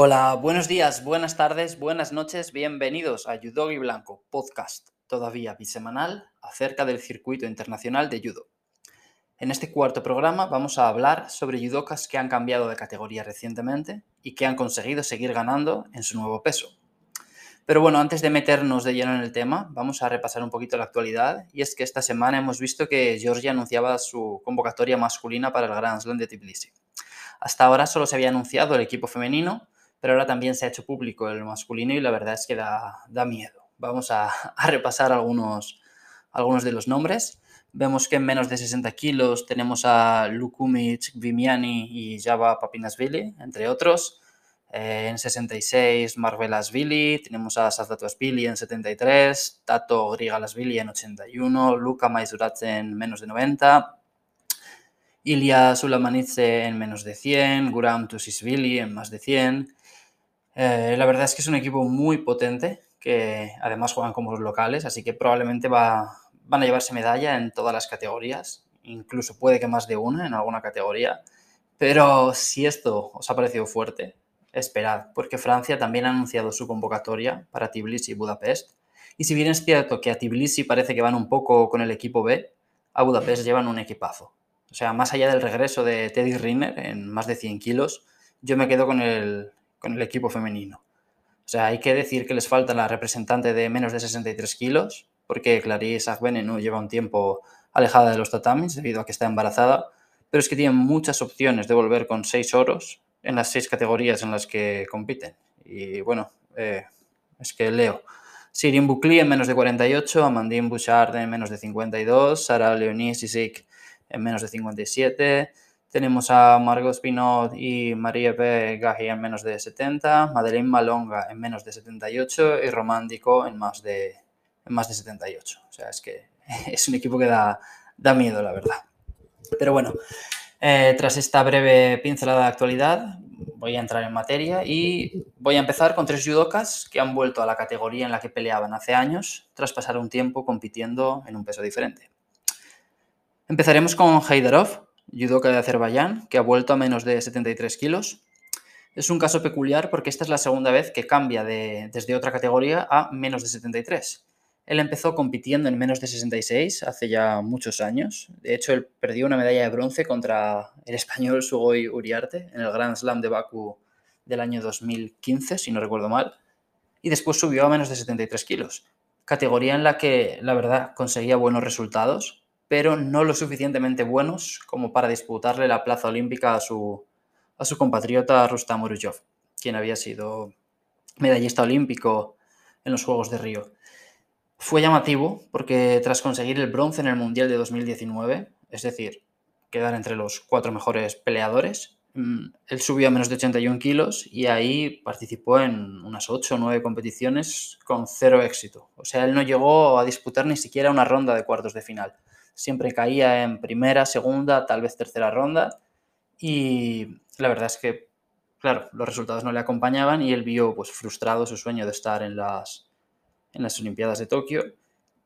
Hola, buenos días, buenas tardes, buenas noches, bienvenidos a Judogi Blanco, podcast todavía bisemanal acerca del circuito internacional de judo. En este cuarto programa vamos a hablar sobre judokas que han cambiado de categoría recientemente y que han conseguido seguir ganando en su nuevo peso. Pero bueno, antes de meternos de lleno en el tema, vamos a repasar un poquito la actualidad y es que esta semana hemos visto que Georgia anunciaba su convocatoria masculina para el Grand Slam de Tbilisi. Hasta ahora solo se había anunciado el equipo femenino, pero ahora también se ha hecho público el masculino y la verdad es que da, da miedo. Vamos a, a, repasar algunos, algunos de los nombres. Vemos que en menos de 60 kilos tenemos a Lukumic, Vimiani y Java Papinasvili, entre otros. Eh, en 66, Marvelasvili, tenemos a Sazdatovsvili en 73, Tato Grigalasvili en 81, Luka Maizuratze en menos de 90, Ilya Sulamanidze en menos de 100, Guram Tusisvili en más de 100. Eh, la verdad es que es un equipo muy potente, que además juegan como los locales, así que probablemente va, van a llevarse medalla en todas las categorías, incluso puede que más de una en alguna categoría. Pero si esto os ha parecido fuerte, esperad, porque Francia también ha anunciado su convocatoria para Tbilisi y Budapest. Y si bien es cierto que a Tbilisi parece que van un poco con el equipo B, a Budapest llevan un equipazo. O sea, más allá del regreso de Teddy Riner en más de 100 kilos, yo me quedo con el, con el equipo femenino. O sea, hay que decir que les falta la representante de menos de 63 kilos, porque Clarice no lleva un tiempo alejada de los tatamis debido a que está embarazada, pero es que tienen muchas opciones de volver con seis oros en las seis categorías en las que compiten. Y bueno, eh, es que leo. Sirin Bukli en menos de 48, Amandine Bouchard en menos de 52, Sara Leonie Sisik en menos de 57, tenemos a Margot Spinot y Marie P. Gahi en menos de 70, Madeleine Malonga en menos de 78 y Romántico en más de, en más de 78. O sea, es que es un equipo que da, da miedo, la verdad. Pero bueno, eh, tras esta breve pincelada de actualidad, voy a entrar en materia y voy a empezar con tres judokas que han vuelto a la categoría en la que peleaban hace años, tras pasar un tiempo compitiendo en un peso diferente. Empezaremos con Heidarov, judoka de Azerbaiyán, que ha vuelto a menos de 73 kilos. Es un caso peculiar porque esta es la segunda vez que cambia de, desde otra categoría a menos de 73. Él empezó compitiendo en menos de 66 hace ya muchos años. De hecho, él perdió una medalla de bronce contra el español Sugoi Uriarte en el Grand Slam de Baku del año 2015, si no recuerdo mal. Y después subió a menos de 73 kilos. Categoría en la que, la verdad, conseguía buenos resultados, pero no lo suficientemente buenos como para disputarle la plaza olímpica a su, a su compatriota Rustam quien había sido medallista olímpico en los Juegos de Río. Fue llamativo porque tras conseguir el bronce en el Mundial de 2019, es decir, quedar entre los cuatro mejores peleadores, mm, él subió a menos de 81 kilos y ahí participó en unas 8 o 9 competiciones con cero éxito. O sea, él no llegó a disputar ni siquiera una ronda de cuartos de final. Siempre caía en primera, segunda, tal vez tercera ronda y la verdad es que, claro, los resultados no le acompañaban y él vio pues, frustrado su sueño de estar en las en las Olimpiadas de Tokio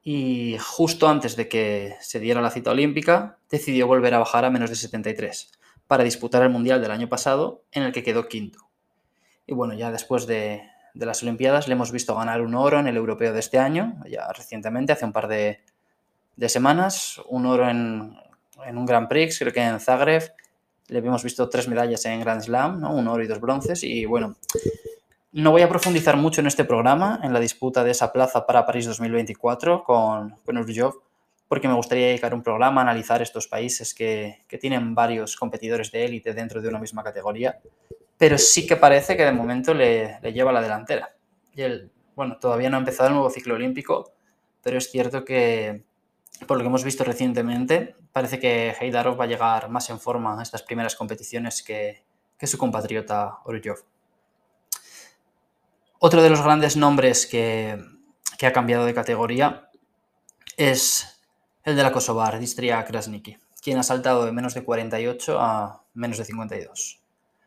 y justo antes de que se diera la cita olímpica decidió volver a bajar a menos de 73 para disputar el Mundial del año pasado en el que quedó quinto. Y bueno, ya después de, de las Olimpiadas le hemos visto ganar un oro en el europeo de este año, ya recientemente, hace un par de, de semanas, un oro en, en, un Grand Prix, creo que en Zagreb, le hemos visto tres medallas en Grand Slam, ¿no? un oro y dos bronces, y bueno, no voy a profundizar mucho en este programa, en la disputa de esa plaza para París 2024 con, con Urjov, porque me gustaría dedicar un programa a analizar estos países que, que tienen varios competidores de élite dentro de una misma categoría, pero sí que parece que de momento le, le lleva la delantera. Y él, bueno, todavía no ha empezado el nuevo ciclo olímpico, pero es cierto que, por lo que hemos visto recientemente, parece que Heidarov va a llegar más en forma a estas primeras competiciones que, que su compatriota Urjov. Otro de los grandes nombres que, que, ha cambiado de categoría es el de la Kosovar, Distria Krasniki, quien ha saltado de menos de 48 a menos de 52.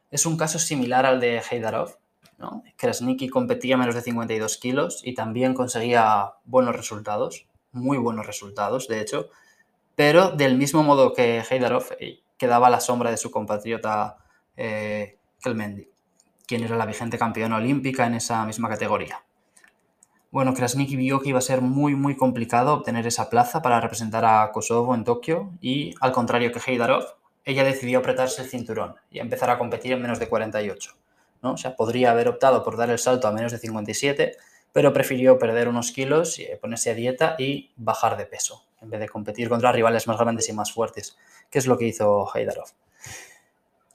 Es un caso similar al de Heidarov. ¿no? Krasniki competía menos de 52 kilos y también conseguía buenos resultados, muy buenos resultados, de hecho, pero del mismo modo que Heidarov eh, quedaba a la sombra de su compatriota eh, Kelmendi. quien era la vigente campeona olímpica en esa misma categoría. Bueno, Krasniki vio que iba a ser muy, muy complicado obtener esa plaza para representar a Kosovo en Tokio y, al contrario que Heidarov, ella decidió apretarse el cinturón y empezar a competir en menos de 48. ¿no? O sea, podría haber optado por dar el salto a menos de 57, pero prefirió perder unos kilos, y ponerse a dieta y bajar de peso, en vez de competir contra rivales más grandes y más fuertes, que es lo que hizo Heidarov.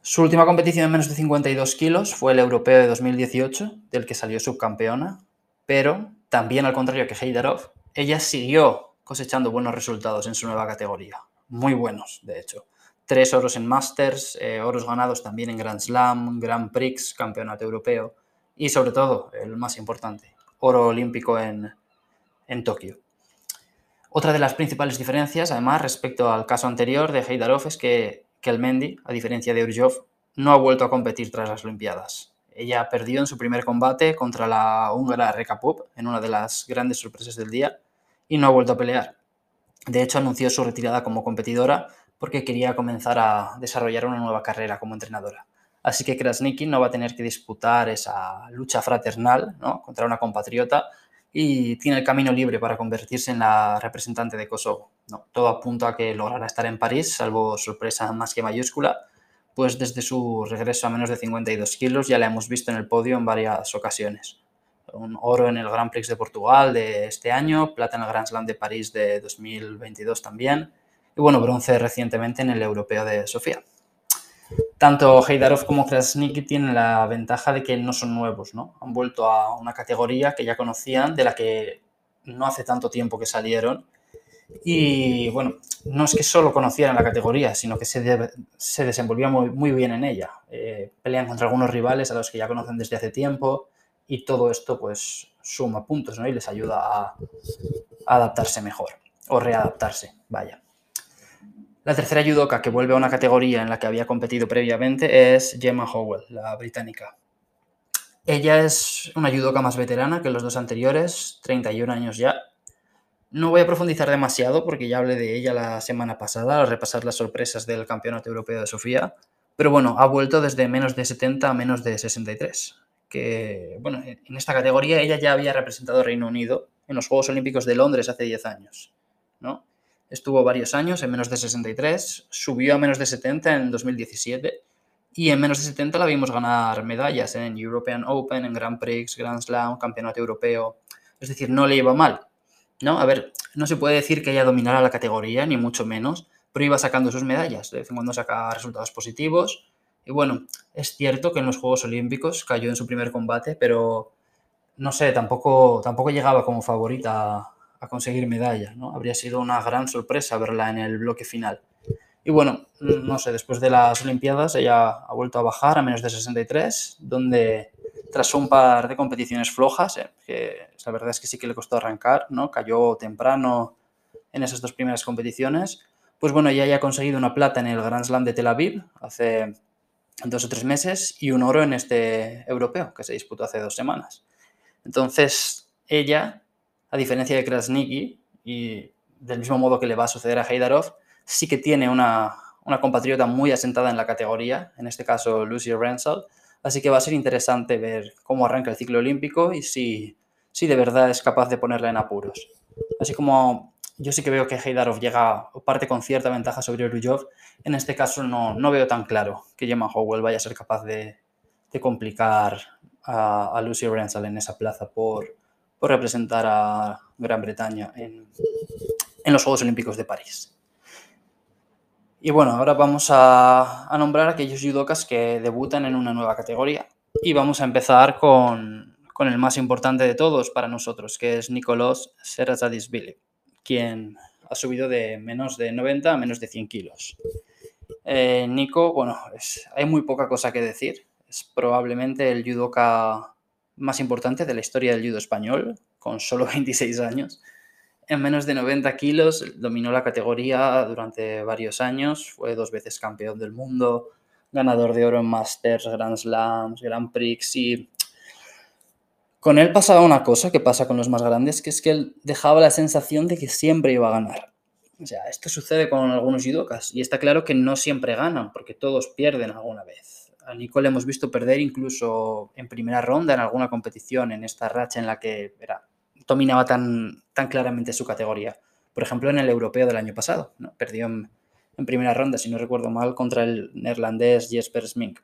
Su última competición en menos de 52 kilos fue el Europeo de 2018, del que salió subcampeona, pero también al contrario que Heidarov, ella siguió cosechando buenos resultados en su nueva categoría, muy buenos, de hecho tres oros en Masters, eh, oros ganados también en Grand Slam, Grand Prix, Campeonato Europeo y sobre todo, el más importante, oro olímpico en, en Tokio. Otra de las principales diferencias, además, respecto al caso anterior de Heidarov es que Kelmendi, a diferencia de Urjov, no ha vuelto a competir tras las Olimpiadas. Ella perdió en su primer combate contra la húngara Reka Pup, en una de las grandes sorpresas del día, y no ha vuelto a pelear. De hecho, anunció su retirada como competidora porque quería comenzar a desarrollar una nueva carrera como entrenadora. Así que Krasniki no va a tener que disputar esa lucha fraternal contra una compatriota y tiene el camino libre para convertirse en la representante de Kosovo. Todo apunta a que logrará estar en París, salvo sorpresa más que mayúscula, pues desde su regreso a menos de 52 kilos ya la hemos visto en el podio en varias ocasiones. Un oro en el Grand Prix de Portugal de este año, plata en el Grand Slam de París de 2022 también, y bueno, bronce recientemente en el Europeo de Sofía. Tanto Heidarov como Krasniki tienen la ventaja de que no son nuevos, ¿no? Han vuelto a una categoría que ya conocían, de la que no hace tanto tiempo que salieron. Y bueno, no es que solo conocieran la categoría, sino que se, se desenvolvían muy, muy, bien en ella. Eh, pelean contra algunos rivales a los que ya conocen desde hace tiempo y todo esto pues suma puntos ¿no? y les ayuda a adaptarse mejor o readaptarse, vaya. La tercera judoka que vuelve a una categoría en la que había competido previamente es Gemma Howell, la británica. Ella es una judoka más veterana que los dos anteriores, 31 años ya. No voy a profundizar demasiado porque ya hablé de ella la semana pasada al repasar las sorpresas del Campeonato Europeo de Sofía, pero bueno, ha vuelto desde menos de 70 a menos de 63. Que, bueno, en esta categoría ella ya había representado Reino Unido en los Juegos Olímpicos de Londres hace 10 años, ¿no? Estuvo varios años en menos de 63, subió a menos de 70 en 2017 y en menos de 70 la vimos ganar medallas en European Open, en Grand Prix, Grand Slam, Campeonato Europeo. Es decir, no le iba mal. ¿no? A ver, no se puede decir que ella dominara la categoría, ni mucho menos, pero iba sacando sus medallas. De vez en cuando saca resultados positivos. Y bueno, es cierto que en los Juegos Olímpicos cayó en su primer combate, pero no sé, tampoco, tampoco llegaba como favorita a conseguir medalla, ¿no? Habría sido una gran sorpresa verla en el bloque final. Y bueno, no sé, después de las Olimpiadas ella ha vuelto a bajar a menos de 63, donde tras un par de competiciones flojas, eh, que la verdad es que sí que le costó arrancar, ¿no? Cayó temprano en esas dos primeras competiciones. Pues bueno, ella ya ha conseguido una plata en el Grand Slam de Tel Aviv hace dos o tres meses y un oro en este europeo que se disputó hace dos semanas. Entonces, ella a diferencia de Krasniki, y del mismo modo que le va a suceder a Heidarov, sí que tiene una, compatriota muy asentada en la categoría, en este caso Lucy Rensal, así que va a ser interesante ver cómo arranca el ciclo olímpico y si, si de verdad es capaz de ponerla en apuros. Así como yo sí que veo que Heidarov llega o parte con cierta ventaja sobre Rujov, en este caso no, no veo tan claro que Gemma Howell vaya a ser capaz de, complicar a, a Lucy Rensal en esa plaza por, por representar a Gran Bretaña en, los Juegos Olímpicos de París. Y bueno, ahora vamos a, nombrar a aquellos judokas que debutan en una nueva categoría. Y vamos a empezar con, el más importante de todos para nosotros, que es Nicolás Serazadisvili, quien ha subido de menos de 90 a menos de 100 kilos. Eh, Nico, bueno, hay muy poca cosa que decir. Es probablemente el judoka más importante de la historia del judo español, con solo 26 años. En menos de 90 kilos dominó la categoría durante varios años, fue dos veces campeón del mundo, ganador de oro en Masters, Grand Slams, Grand Prix y con él pasaba una cosa que pasa con los más grandes, que es que él dejaba la sensación de que siempre iba a ganar. O sea, esto sucede con algunos judokas y está claro que no siempre ganan, porque todos pierden alguna vez a Nico le hemos visto perder incluso en primera ronda en alguna competición, en esta racha en la que dominaba tan, tan claramente su categoría. Por ejemplo, en el europeo del año pasado, ¿no? perdió en, en primera ronda, si no recuerdo mal, contra el neerlandés Jesper Smink.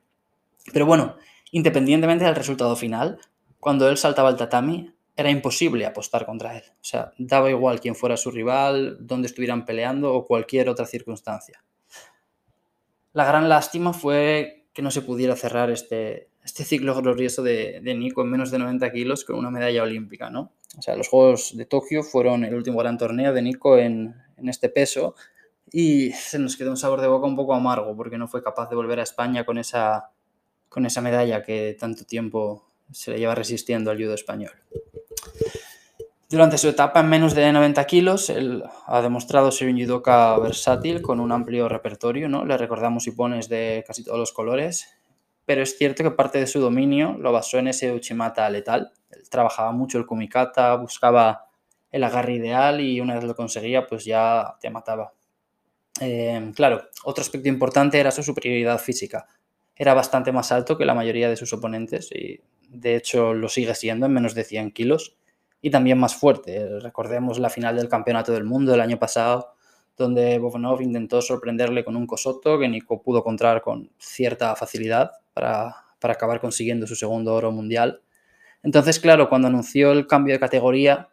Pero bueno, independientemente del resultado final, cuando él saltaba al tatami, era imposible apostar contra él. O sea, daba igual quién fuera su rival, dónde estuvieran peleando o cualquier otra circunstancia. La gran lástima fue que no se pudiera cerrar este, este ciclo glorioso de, de, Nico en menos de 90 kilos con una medalla olímpica, ¿no? O sea, los Juegos de Tokio fueron el último gran torneo de Nico en, en este peso y se nos quedó un sabor de boca un poco amargo porque no fue capaz de volver a España con esa, con esa medalla que tanto tiempo se le lleva resistiendo al judo español. Durante su etapa en menos de 90 kilos, él ha demostrado ser un judoka versátil con un amplio repertorio, ¿no? Le recordamos hipones de casi todos los colores, pero es cierto que parte de su dominio lo basó en ese uchimata letal. Él trabajaba mucho el kumikata, buscaba el agarre ideal y una vez lo conseguía, pues ya te mataba. Eh, claro, otro aspecto importante era su superioridad física. Era bastante más alto que la mayoría de sus oponentes y de hecho lo sigue siendo en menos de 100 kilos y también más fuerte. Recordemos la final del Campeonato del Mundo del año pasado, donde Bovanov intentó sorprenderle con un cosoto que Nico pudo encontrar con cierta facilidad para, para acabar consiguiendo su segundo oro mundial. Entonces, claro, cuando anunció el cambio de categoría,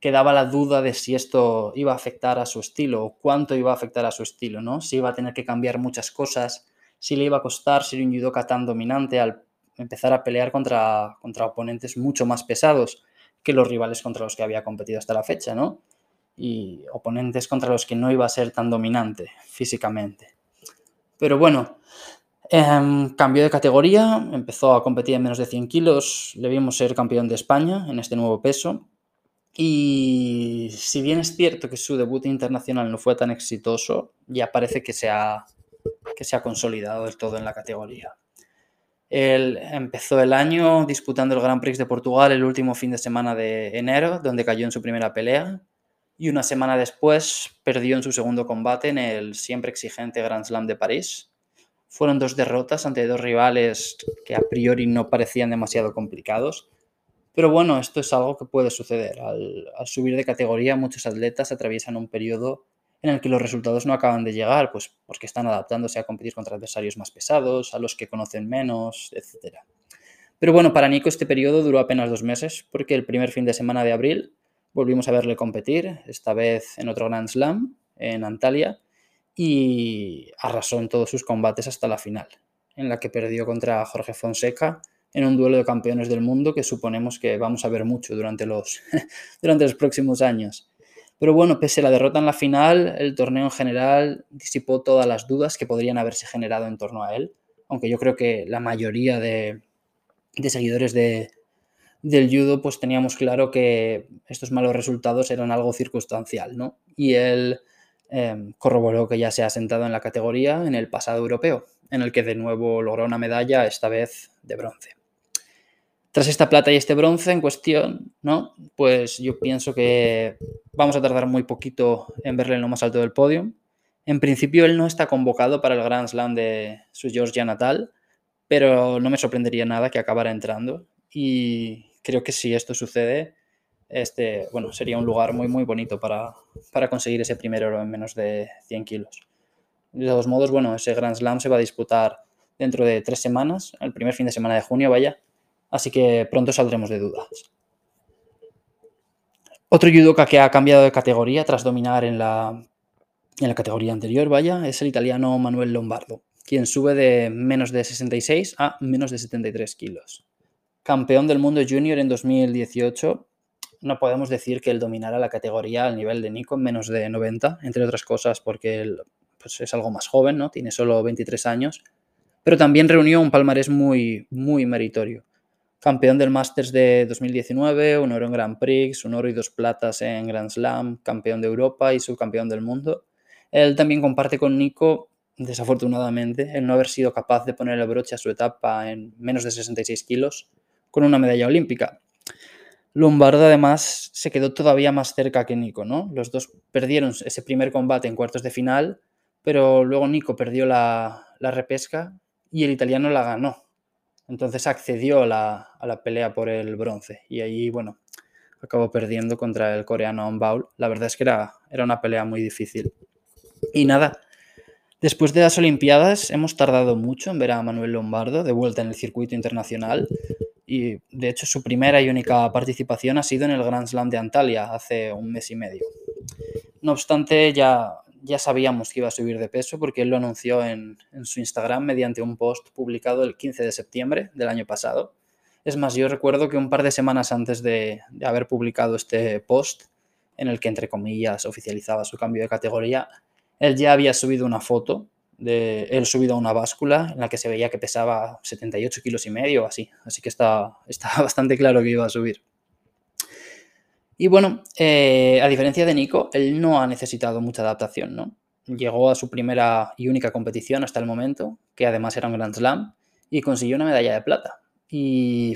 quedaba la duda de si esto iba a afectar a su estilo o cuánto iba a afectar a su estilo, ¿no? Si iba a tener que cambiar muchas cosas, si le iba a costar ser un judoka tan dominante al empezar a pelear contra, contra oponentes mucho más pesados que los rivales contra los que había competido hasta la fecha, ¿no? Y oponentes contra los que no iba a ser tan dominante físicamente. Pero bueno, eh, cambió de categoría, empezó a competir en menos de 100 kilos, le vimos ser campeón de España en este nuevo peso. Y si bien es cierto que su debut internacional no fue tan exitoso, ya parece que se ha, que se ha consolidado del todo en la categoría. Él empezó el año disputando el Grand Prix de Portugal el último fin de semana de enero, donde cayó en su primera pelea, y una semana después perdió en su segundo combate en el siempre exigente Grand Slam de París. Fueron dos derrotas ante dos rivales que a priori no parecían demasiado complicados, pero bueno, esto es algo que puede suceder. Al, subir de categoría, muchos atletas atraviesan un periodo en el que los resultados no acaban de llegar, pues porque están adaptándose a competir contra adversarios más pesados, a los que conocen menos, etc. Pero bueno, para Nico este periodo duró apenas dos meses, porque el primer fin de semana de abril volvimos a verle competir, esta vez en otro Grand Slam, en Antalya, y arrasó en todos sus combates hasta la final, en la que perdió contra Jorge Fonseca en un duelo de campeones del mundo que suponemos que vamos a ver mucho durante los, durante los próximos años. Pero bueno, pese a la derrota en la final, el torneo en general disipó todas las dudas que podrían haberse generado en torno a él, aunque yo creo que la mayoría de, seguidores de, del judo pues teníamos claro que estos malos resultados eran algo circunstancial, ¿no? Y él eh, corroboró que ya se ha sentado en la categoría en el pasado europeo, en el que de nuevo logró una medalla, esta vez de bronce. Tras esta plata y este bronce en cuestión, ¿no? Pues yo pienso que vamos a tardar muy poquito en verle en lo más alto del podio. En principio él no está convocado para el Grand Slam de su Georgia natal, pero no me sorprendería nada que acabara entrando. Y creo que si esto sucede, este, bueno, sería un lugar muy, muy bonito para, para conseguir ese primer oro en menos de 100 kilos. De todos modos, bueno, ese Grand Slam se va a disputar dentro de tres semanas, el primer fin de semana de junio, vaya, así que pronto saldremos de dudas. Otro judoka que ha cambiado de categoría tras dominar en la, en la categoría anterior, vaya, es el italiano Manuel Lombardo, quien sube de menos de 66 a menos de 73 kilos. Campeón del mundo junior en 2018, no podemos decir que él dominara la categoría al nivel de Nico en menos de 90, entre otras cosas porque él pues, es algo más joven, ¿no? tiene solo 23 años, pero también reunió un palmarés muy, muy meritorio campeón del Masters de 2019, un oro en Grand Prix, un oro y dos platas en Grand Slam, campeón de Europa y subcampeón del mundo. Él también comparte con Nico, desafortunadamente, el no haber sido capaz de poner el broche a su etapa en menos de 66 kilos con una medalla olímpica. Lombardo además se quedó todavía más cerca que Nico, ¿no? Los dos perdieron ese primer combate en cuartos de final, pero luego Nico perdió la, la repesca y el italiano la ganó. Entonces accedió a la, pelea por el bronce y ahí, bueno, acabó perdiendo contra el coreano Baul. La verdad es que era, era una pelea muy difícil. Y nada, después de las Olimpiadas hemos tardado mucho en ver a Manuel Lombardo de vuelta en el circuito internacional y de hecho su primera y única participación ha sido en el Grand Slam de Antalya hace un mes y medio. No obstante, ya, ya sabíamos que iba a subir de peso porque él lo anunció en, su Instagram mediante un post publicado el 15 de septiembre del año pasado. Es más, yo recuerdo que un par de semanas antes de, haber publicado este post, en el que entre comillas oficializaba su cambio de categoría, él ya había subido una foto de él subido a una báscula en la que se veía que pesaba 78 kilos y medio, así. Así que está, está bastante claro que iba a subir. Y bueno, eh, a diferencia de Nico, él no ha necesitado mucha adaptación, ¿no? Llegó a su primera y única competición hasta el momento, que además era un Grand Slam, y consiguió una medalla de plata. Y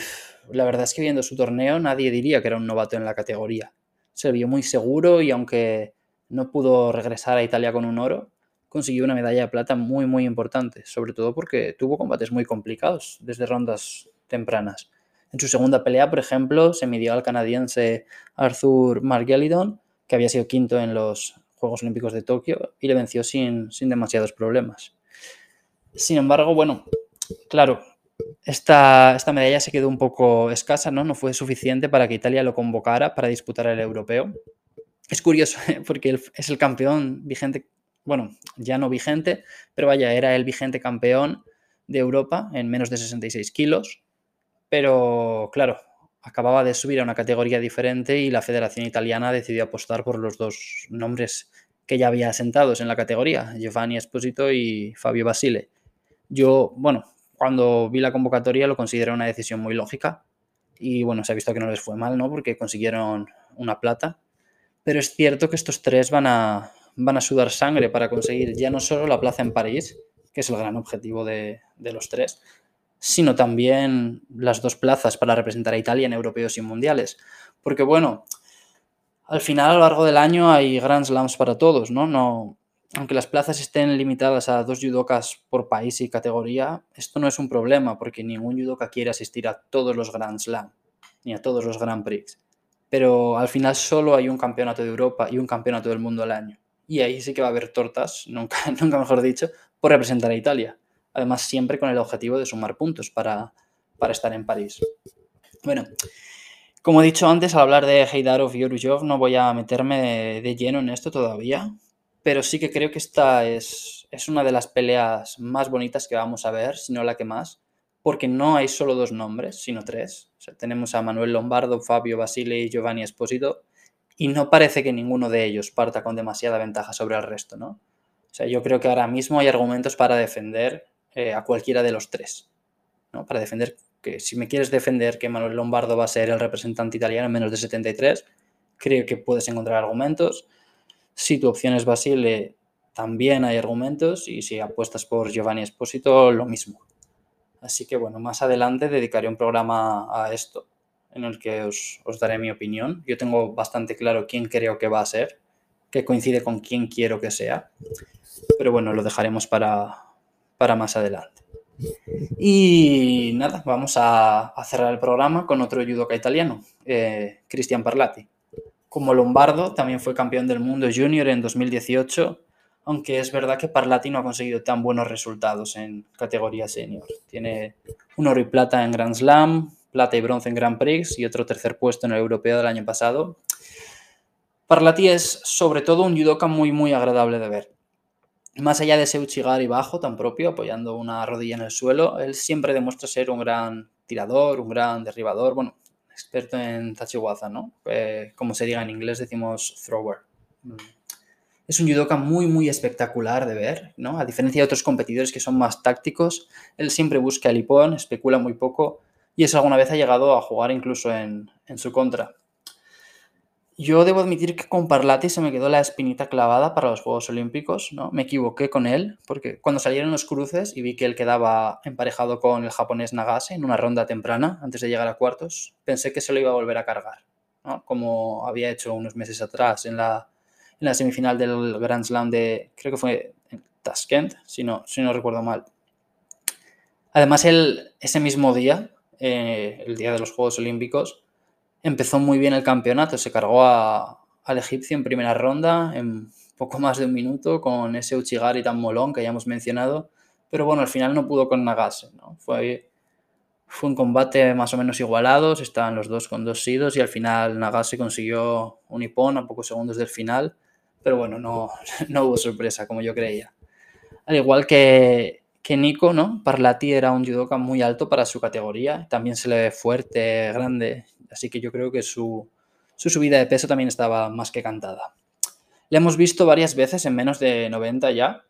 la verdad es que viendo su torneo nadie diría que era un novato en la categoría. Se vio muy seguro y aunque no pudo regresar a Italia con un oro, consiguió una medalla de plata muy muy importante, sobre todo porque tuvo combates muy complicados desde rondas tempranas. En su segunda pelea, por ejemplo, se midió al canadiense Arthur Margelidon, que había sido quinto en los Juegos Olímpicos de Tokio, y le venció sin, sin demasiados problemas. Sin embargo, bueno, claro, esta, esta, medalla se quedó un poco escasa, ¿no? No fue suficiente para que Italia lo convocara para disputar el europeo. Es curioso, porque es el campeón vigente, bueno, ya no vigente, pero vaya, era el vigente campeón de Europa en menos de 66 kilos pero claro, acababa de subir a una categoría diferente y la Federación Italiana decidió apostar por los dos nombres que ya había asentados en la categoría, Giovanni Esposito y Fabio Basile. Yo, bueno, cuando vi la convocatoria lo consideré una decisión muy lógica y bueno, se ha visto que no les fue mal, ¿no? Porque consiguieron una plata. Pero es cierto que estos tres van a, van a sudar sangre para conseguir ya no solo la plaza en París, que es el gran objetivo de, de los tres, sino también las dos plazas para representar a Italia en europeos y mundiales. Porque bueno, al final a lo largo del año hay Grand Slams para todos, ¿no? no aunque las plazas estén limitadas a dos judokas por país y categoría, esto no es un problema porque ningún judoka quiere asistir a todos los Grand Slam ni a todos los Grand Prix. Pero al final solo hay un campeonato de Europa y un campeonato del mundo al año. Y ahí sí que va a haber tortas, nunca, nunca mejor dicho, por representar a Italia además siempre con el objetivo de sumar puntos para, estar en París. Bueno, como he dicho antes, al hablar de Heidarov y Orushov no voy a meterme de, lleno en esto todavía, pero sí que creo que esta es, es una de las peleas más bonitas que vamos a ver, si no la que más, porque no hay solo dos nombres, sino tres. tenemos a Manuel Lombardo, Fabio Basile y Giovanni Esposito, y no parece que ninguno de ellos parta con demasiada ventaja sobre el resto, ¿no? O sea, yo creo que ahora mismo hay argumentos para defender eh, a cualquiera de los tres. ¿no? Para defender que si me quieres defender que Manuel Lombardo va a ser el representante italiano en menos de 73, creo que puedes encontrar argumentos. Si tu opción es Basile, también hay argumentos. Y si apuestas por Giovanni Esposito, lo mismo. Así que bueno, más adelante dedicaré un programa a esto, en el que os, os daré mi opinión. Yo tengo bastante claro quién creo que va a ser, que coincide con quién quiero que sea. Pero bueno, lo dejaremos para, para más adelante. Y nada, vamos a, cerrar el programa con otro judoka italiano, eh, Cristian Parlati. Como Lombardo, también fue campeón del mundo junior en 2018, aunque es verdad que Parlati no ha conseguido tan buenos resultados en categoría senior. Tiene un oro y plata en Grand Slam, plata y bronce en Grand Prix y otro tercer puesto en el europeo del año pasado. Parlati es sobre todo un judoka muy muy agradable de ver más allá de ese Uchigari bajo tan propio, apoyando una rodilla en el suelo, él siempre demuestra ser un gran tirador, un gran derribador, bueno, experto en Tachiwaza, ¿no? Eh, como se diga en inglés, decimos thrower. Mm. Es un judoka muy, muy espectacular de ver, ¿no? A diferencia de otros competidores que son más tácticos, él siempre busca el hipón, especula muy poco y eso alguna vez ha llegado a jugar incluso en su contra. Yo debo admitir que con Parlati se me quedó la espinita clavada para los Juegos Olímpicos, ¿no? Me equivoqué con él, porque cuando salieron los cruces y vi que él quedaba emparejado con el japonés Nagase en una ronda temprana, antes de llegar a cuartos, pensé que se lo iba a volver a cargar, ¿no? Como había hecho unos meses atrás en la, semifinal del Grand Slam de, creo que fue en Tashkent, si no, si no recuerdo mal. Además, él, ese mismo día, eh, el día de los Juegos Olímpicos, empezó muy bien el campeonato. Se cargó al egipcio en primera ronda, en poco más de un minuto, con ese Uchigari tan molón que ya hemos mencionado. Pero bueno, al final no pudo con Nagase. ¿no? Fue, fue un combate más o menos igualado, estaban los dos con dos sidos y al final Nagase consiguió un hipón a pocos segundos del final. Pero bueno, no, no hubo sorpresa como yo creía. Al igual que, que Nico, ¿no? Parlati era un judoka muy alto para su categoría, también se le ve fuerte, grande, así que yo creo que su, subida de peso también estaba más que cantada. Le hemos visto varias veces en menos de 90 ya,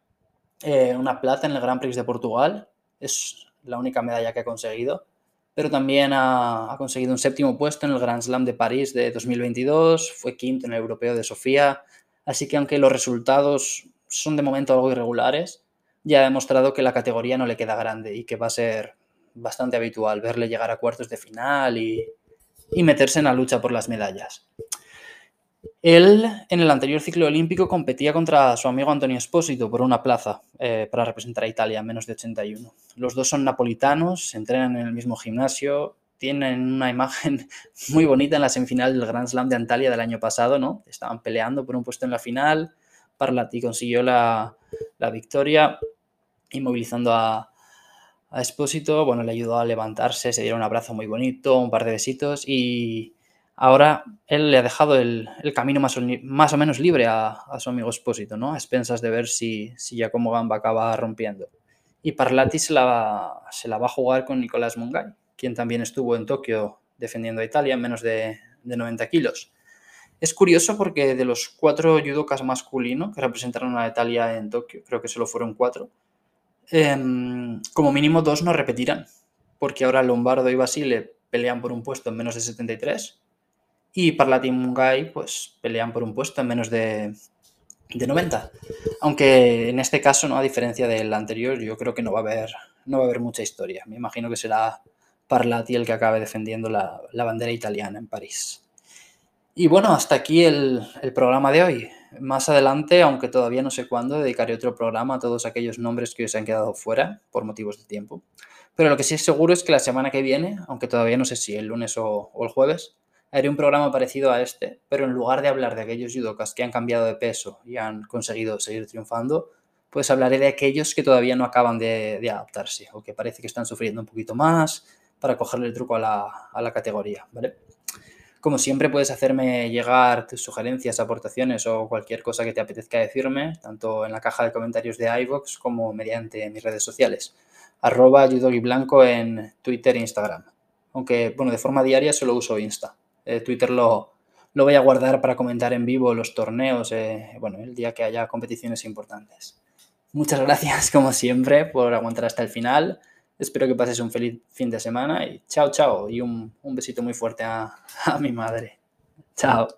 eh, una plata en el Grand Prix de Portugal, es la única medalla que ha conseguido, pero también ha, ha, conseguido un séptimo puesto en el Grand Slam de París de 2022, fue quinto en el Europeo de Sofía, así que aunque los resultados son de momento algo irregulares, ya ha demostrado que la categoría no le queda grande y que va a ser bastante habitual verle llegar a cuartos de final y, meterse en la lucha por las medallas. Él, en el anterior ciclo olímpico, competía contra su amigo Antonio Espósito por una plaza eh, para representar a Italia en menos de 81. Los dos son napolitanos, se entrenan en el mismo gimnasio, tienen una imagen muy bonita en la semifinal del Grand Slam de Antalya del año pasado, ¿no? Estaban peleando por un puesto en la final, Parlati consiguió la, la victoria inmovilizando a, a Espósito, bueno, le ayudó a levantarse, se dieron un abrazo muy bonito, un par de besitos y ahora él le ha dejado el, camino más o, menos libre a, su amigo Espósito, ¿no? A expensas de ver si, si Giacomo Gamba acaba rompiendo. Y Parlati se la, va, se la va a jugar con Nicolás Mungai, quien también estuvo en Tokio defendiendo a Italia en menos de, de 90 kilos. Es curioso porque de los cuatro judokas masculinos que representaron a Italia en Tokio, creo que solo fueron cuatro, Em, como mínimo dos no repetirán, porque ahora Lombardo y Basile pelean por un puesto en menos de 73 y Parlati y Mungai pues pelean por un puesto en menos de, de 90. Aunque en este caso, ¿no? a diferencia del anterior, yo creo que no va a haber, no va a haber mucha historia. Me imagino que será Parlati el que acabe defendiendo la, la bandera italiana en París. Y bueno, hasta aquí el, el programa de hoy. Más adelante, aunque todavía no sé cuándo, dedicaré otro programa a todos aquellos nombres que os han quedado fuera por motivos de tiempo. Pero lo que sí es seguro es que la semana que viene, aunque todavía no sé si el lunes o, el jueves, haré un programa parecido a este, pero en lugar de hablar de aquellos judokas que han cambiado de peso y han conseguido seguir triunfando, pues hablaré de aquellos que todavía no acaban de, adaptarse o que parece que están sufriendo un poquito más para cogerle el truco a la, a la categoría, ¿vale? Como siempre puedes hacerme llegar tus sugerencias, aportaciones o cualquier cosa que te apetezca decirme, tanto en la caja de comentarios de iVoox como mediante mis redes sociales. Arroba Blanco en Twitter e Instagram. Aunque, bueno, de forma diaria solo uso Insta. Eh, Twitter lo, lo voy a guardar para comentar en vivo los torneos, eh, bueno, el día que haya competiciones importantes. Muchas gracias, como siempre, por aguantar hasta el final. Espero que pases un feliz fin de semana y chao, chao. Y un, besito muy fuerte a, a mi madre. Chao.